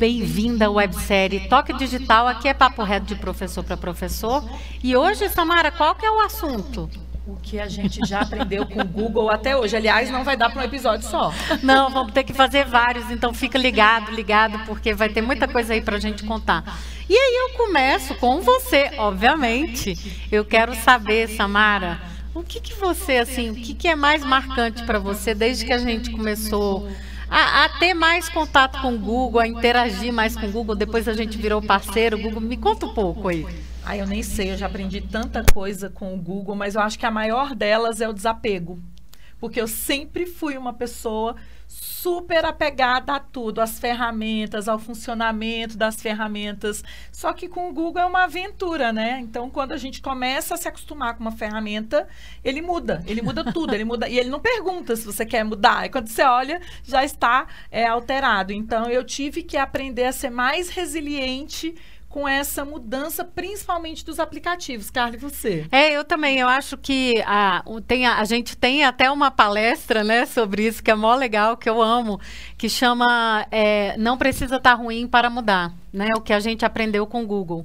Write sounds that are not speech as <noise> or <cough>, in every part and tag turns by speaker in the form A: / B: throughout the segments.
A: Bem-vinda à websérie Toque Digital. Aqui é Papo Reto de professor para professor. E hoje, Samara, qual que é o assunto?
B: O que a gente já aprendeu com o Google até hoje. Aliás, não vai dar para um episódio só.
A: Não, vamos ter que fazer vários, então fica ligado, ligado, porque vai ter muita coisa aí para a gente contar. E aí eu começo com você, obviamente. Eu quero saber, Samara, o que, que você, assim, o que, que é mais marcante para você desde que a gente começou a, a, ter mais contato com o Google, a interagir mais com o Google. Depois a gente virou parceiro. Google, me conta um pouco aí.
B: Ah, eu nem sei, eu já aprendi tanta coisa com o Google, mas eu acho que a maior delas é o desapego. Porque eu sempre fui uma pessoa super apegada a tudo, às ferramentas, ao funcionamento das ferramentas. Só que com o Google é uma aventura, né? Então, quando a gente começa a se acostumar com uma ferramenta, ele muda, ele muda tudo, ele muda. E ele não pergunta se você quer mudar. E quando você olha, já está é, alterado. Então, eu tive que aprender a ser mais resiliente com essa mudança, principalmente dos aplicativos. Carla, e você?
A: É, eu também. Eu acho que a, tem a, a, gente tem até uma palestra né, sobre isso, que é mó legal, que eu amo, que chama é, Não Precisa Estar tá Ruim para Mudar. Né, o que a gente aprendeu com o Google.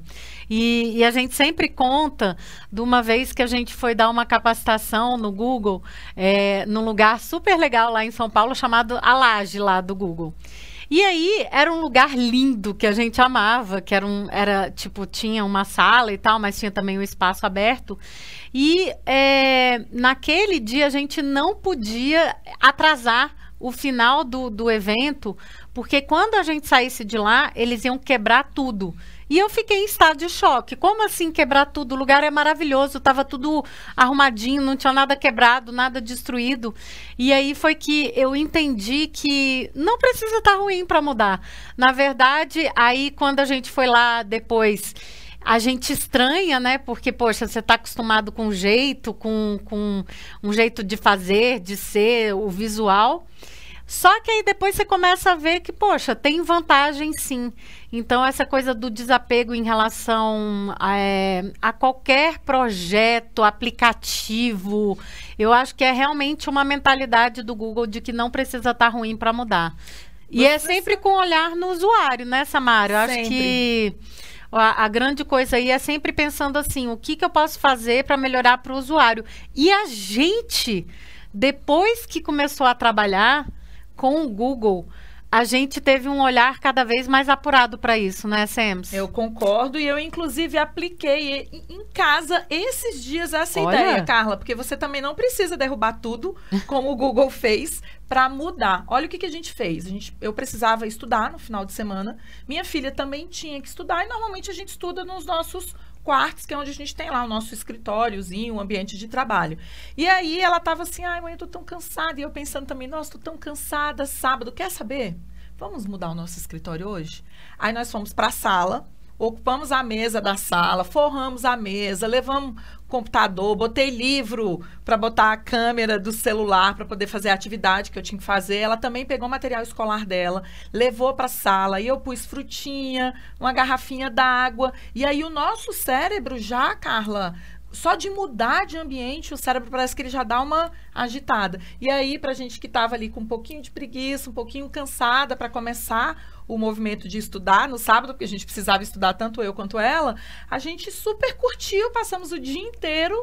A: E, e, a gente sempre conta de uma vez que a gente foi dar uma capacitação no Google, é, num lugar super legal lá em São Paulo, chamado A Laje, lá do Google. E aí era um lugar lindo que a gente amava, que era, um, era tipo, tinha uma sala e tal, mas tinha também um espaço aberto. E é, naquele dia a gente não podia atrasar o final do, do evento, porque quando a gente saísse de lá, eles iam quebrar tudo. E eu fiquei em estado de choque. Como assim quebrar tudo? O lugar é maravilhoso, estava tudo arrumadinho, não tinha nada quebrado, nada destruído. E aí foi que eu entendi que não precisa estar tá ruim para mudar. Na verdade, aí quando a gente foi lá depois a gente estranha, né? Porque, poxa, você está acostumado com um jeito, com, com um jeito de fazer, de ser, o visual. Só que aí depois você começa a ver que, poxa, tem vantagem sim. Então, essa coisa do desapego em relação a, é, a qualquer projeto, aplicativo, eu acho que é realmente uma mentalidade do Google de que não precisa estar tá ruim para mudar. E é sempre com olhar no usuário, né, Samara? Eu acho sempre. que a, a, grande coisa aí é sempre pensando assim: o que, que eu posso fazer para melhorar para o usuário? E a gente, depois que começou a trabalhar com o Google, a gente teve um olhar cada vez mais apurado para isso, né, Sams?
B: Eu concordo e eu, inclusive, apliquei em casa esses dias essa Olha. ideia, Carla, porque você também não precisa derrubar tudo, como o Google fez, para mudar. Olha o que, que a gente fez. A gente, eu precisava estudar no final de semana, minha filha também tinha que estudar, e normalmente a gente estuda nos nossos quartos, que é onde a gente tem lá o nosso escritóriozinho, o ambiente de trabalho. E aí ela tava assim, ai, mãe, eu tô tão cansada. E eu pensando também, nossa, tô tão cansada, sábado, quer saber? Vamos mudar o nosso escritório hoje? Aí nós fomos para a sala, ocupamos a mesa da sala, forramos a mesa, levamos computador, botei livro para botar a câmera do celular para poder fazer a atividade que eu tinha que fazer. Ela também pegou o material escolar dela, levou para a sala e eu pus frutinha, uma garrafinha d'água. E aí o nosso cérebro já, Carla, só de mudar de ambiente, o cérebro parece que ele já dá uma agitada. E aí, para a gente que estava ali com um pouquinho de preguiça, um pouquinho cansada para começar o movimento de estudar no sábado, porque a gente precisava estudar tanto eu quanto ela, a gente super curtiu, passamos o dia inteiro.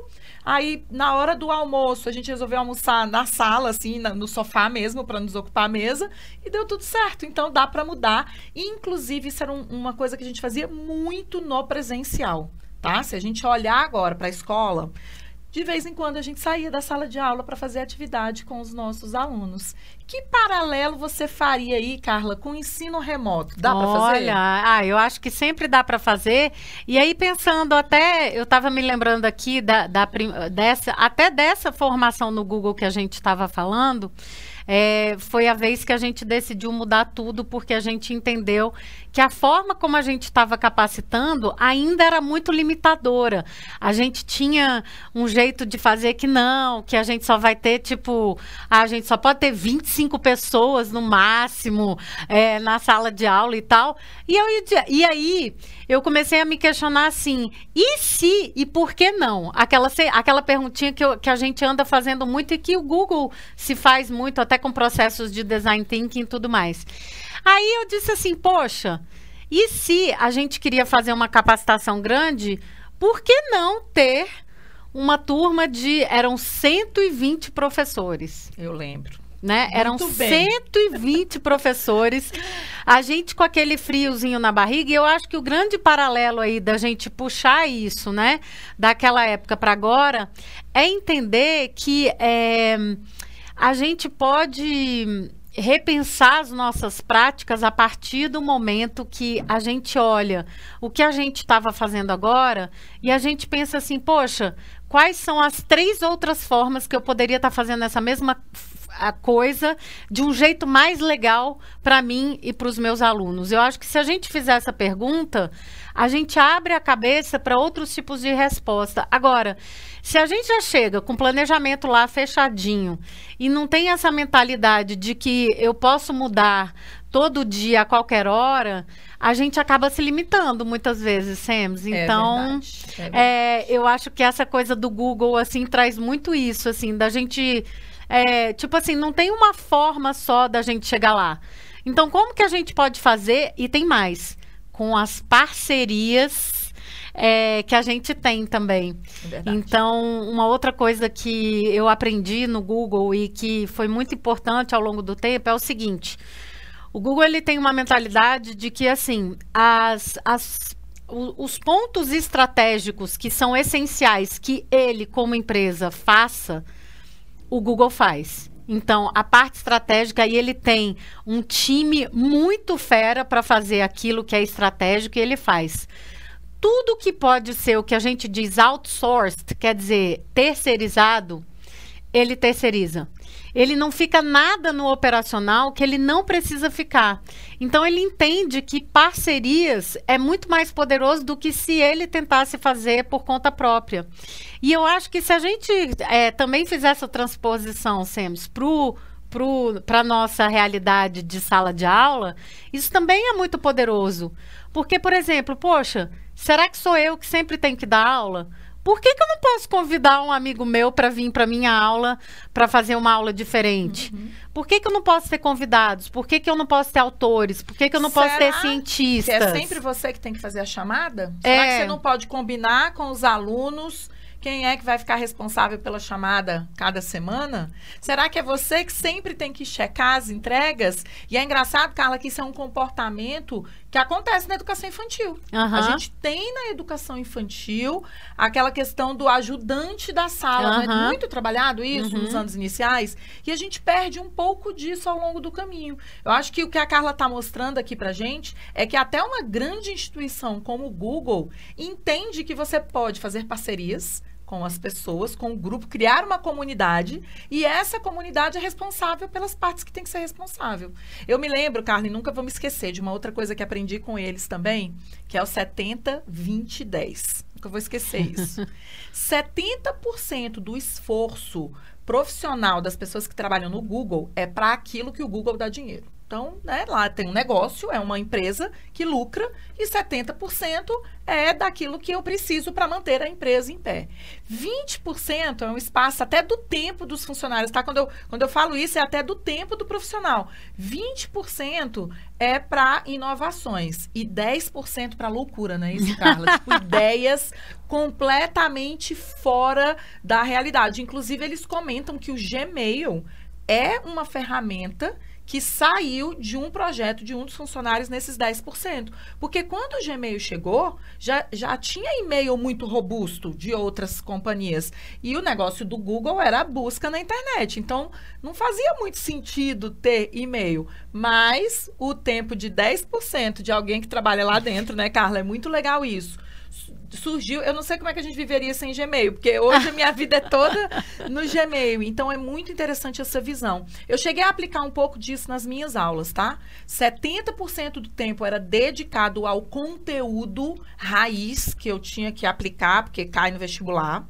B: Aí, na hora do almoço, a gente resolveu almoçar na sala, assim, na, no sofá mesmo, para nos ocupar a mesa, e deu tudo certo. Então, dá para mudar. Inclusive, isso era um, uma coisa que a gente fazia muito no presencial tá? Se a gente olhar agora para a escola, de vez em quando a gente saía da sala de aula para fazer atividade com os nossos alunos. Que paralelo você faria aí, Carla, com o ensino remoto? Dá para fazer?
A: Olha, ah, eu acho que sempre dá para fazer. E aí pensando até, eu estava me lembrando aqui da, da, dessa, até dessa formação no Google que a gente estava falando. É, foi a vez que a gente decidiu mudar tudo porque a gente entendeu que a forma como a gente estava capacitando ainda era muito limitadora. A gente tinha um jeito de fazer que não, que a gente só vai ter, tipo, a gente só pode ter 25 pessoas no máximo é, na sala de aula e tal. E, eu, e aí eu comecei a me questionar assim: e se e por que não? Aquela, aquela perguntinha que, eu, que a gente anda fazendo muito e que o Google se faz muito, até com processos de design thinking e tudo mais. Aí eu disse assim, poxa, e se a gente queria fazer uma capacitação grande, por que não ter uma turma de eram 120 professores?
B: Eu lembro
A: né? Muito Eram bem. 120 <laughs> professores. A gente com aquele friozinho na barriga, e eu acho que o grande paralelo aí da gente puxar isso, né, daquela época para agora, é entender que é, a gente pode repensar as nossas práticas a partir do momento que a gente olha o que a gente estava fazendo agora e a gente pensa assim, poxa, quais são as três outras formas que eu poderia estar tá fazendo essa mesma a coisa de um jeito mais legal para mim e para os meus alunos. Eu acho que se a gente fizer essa pergunta, a gente abre a cabeça para outros tipos de resposta. Agora, se a gente já chega com planejamento lá fechadinho e não tem essa mentalidade de que eu posso mudar todo dia, a qualquer hora, a gente acaba se limitando muitas vezes, Sams. É então, é verdade, é verdade. É, eu acho que essa coisa do Google, assim, traz muito isso, assim, da gente é, tipo assim, não tem uma forma só da gente chegar lá. Então, como que a gente pode fazer? E tem mais, com as parcerias é, que a gente tem também. É então, uma outra coisa que eu aprendi no Google e que foi muito importante ao longo do tempo é o seguinte: o Google ele tem uma mentalidade de que assim as, as os pontos estratégicos que são essenciais que ele, como empresa, faça, o Google faz. Então, a parte estratégica, aí ele tem um time muito fera para fazer aquilo que é estratégico e ele faz. Tudo que pode ser o que a gente diz outsourced, quer dizer, terceirizado, ele terceiriza. Ele não fica nada no operacional que ele não precisa ficar. Então ele entende que parcerias é muito mais poderoso do que se ele tentasse fazer por conta própria. E eu acho que se a gente é, também fizer essa transposição, Sems, para a nossa realidade de sala de aula, isso também é muito poderoso. Porque, por exemplo, poxa, será que sou eu que sempre tenho que dar aula? Por que, que eu não posso convidar um amigo meu para vir para minha aula para fazer uma aula diferente? Uhum. Por que, que eu não posso ter convidados? Por que, que eu não posso ter autores? Por que, que eu não Será posso ter cientistas?
B: É sempre você que tem que fazer a chamada? Será é. que você não pode combinar com os alunos quem é que vai ficar responsável pela chamada cada semana? Será que é você que sempre tem que checar as entregas? E é engraçado, Carla, que isso é um comportamento que acontece na educação infantil. Uhum. A gente tem na educação infantil aquela questão do ajudante da sala. Uhum. É muito trabalhado isso uhum. nos anos iniciais? E a gente perde um pouco disso ao longo do caminho. Eu acho que o que a Carla está mostrando aqui para gente é que até uma grande instituição como o Google entende que você pode fazer parcerias com as pessoas, com o grupo, criar uma comunidade e essa comunidade é responsável pelas partes que tem que ser responsável. Eu me lembro, Carla, nunca vou me esquecer de uma outra coisa que aprendi com eles também, que é o 70, 20, 10. Nunca vou esquecer isso. <laughs> 70% do esforço profissional das pessoas que trabalham no Google é para aquilo que o Google dá dinheiro. Então, né, lá tem um negócio, é uma empresa que lucra e 70% é daquilo que eu preciso para manter a empresa em pé. 20% é um espaço até do tempo dos funcionários, tá? Quando eu, quando eu falo isso, é até do tempo do profissional. 20% é para inovações e 10% para loucura, né? Isso, Carla? <laughs> tipo, ideias completamente fora da realidade. Inclusive, eles comentam que o Gmail é uma ferramenta que saiu de um projeto de um dos funcionários nesses 10%. Porque quando o Gmail chegou, já, já tinha e-mail muito robusto de outras companhias. E o negócio do Google era a busca na internet. Então, não fazia muito sentido ter e-mail. Mas o tempo de 10% de alguém que trabalha lá dentro, né, Carla? É muito legal isso surgiu. Eu não sei como é que a gente viveria sem Gmail, porque hoje a minha vida é toda no Gmail. Então é muito interessante essa visão. Eu cheguei a aplicar um pouco disso nas minhas aulas, tá? 70% do tempo era dedicado ao conteúdo raiz que eu tinha que aplicar, porque cai no vestibular.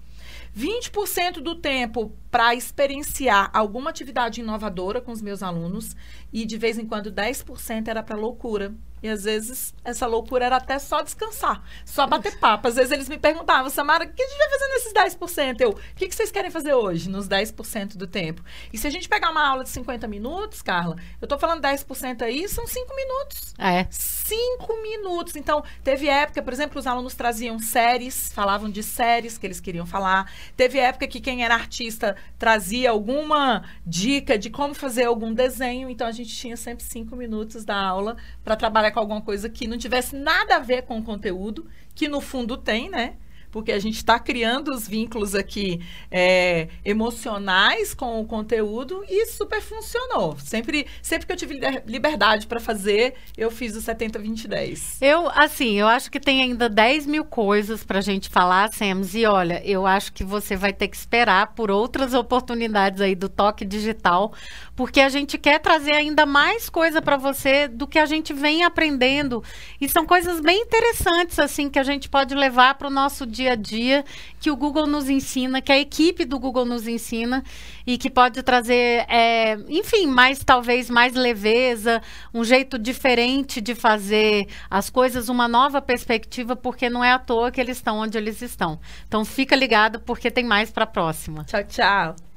B: 20% do tempo para experienciar alguma atividade inovadora com os meus alunos e de vez em quando 10% era para loucura. E às vezes essa loucura era até só descansar, só bater papo. Às vezes eles me perguntavam, Samara, o que a gente vai fazer nesses 10%? Eu, o que, que vocês querem fazer hoje, nos 10% do tempo? E se a gente pegar uma aula de 50 minutos, Carla, eu tô falando 10% aí, são 5 minutos.
A: É.
B: 5 minutos. Então, teve época, por exemplo, os alunos traziam séries, falavam de séries que eles queriam falar. Teve época que quem era artista trazia alguma dica de como fazer algum desenho. Então, a gente tinha sempre 5 minutos da aula para trabalhar com alguma coisa que não tivesse nada a ver com o conteúdo, que no fundo tem, né? Porque a gente está criando os vínculos aqui é, emocionais com o conteúdo e super funcionou. Sempre, sempre que eu tive liberdade para fazer, eu fiz o 70-20-10.
A: Eu, assim, eu acho que tem ainda 10 mil coisas para a gente falar, Sams, e olha, eu acho que você vai ter que esperar por outras oportunidades aí do toque digital, porque a gente quer trazer ainda mais coisa para você do que a gente vem aprendendo. E são coisas bem interessantes, assim, que a gente pode levar para o nosso dia dia a dia que o Google nos ensina, que a equipe do Google nos ensina e que pode trazer, é, enfim, mais talvez mais leveza, um jeito diferente de fazer as coisas, uma nova perspectiva, porque não é à toa que eles estão onde eles estão. Então fica ligado porque tem mais para a próxima.
B: Tchau, tchau.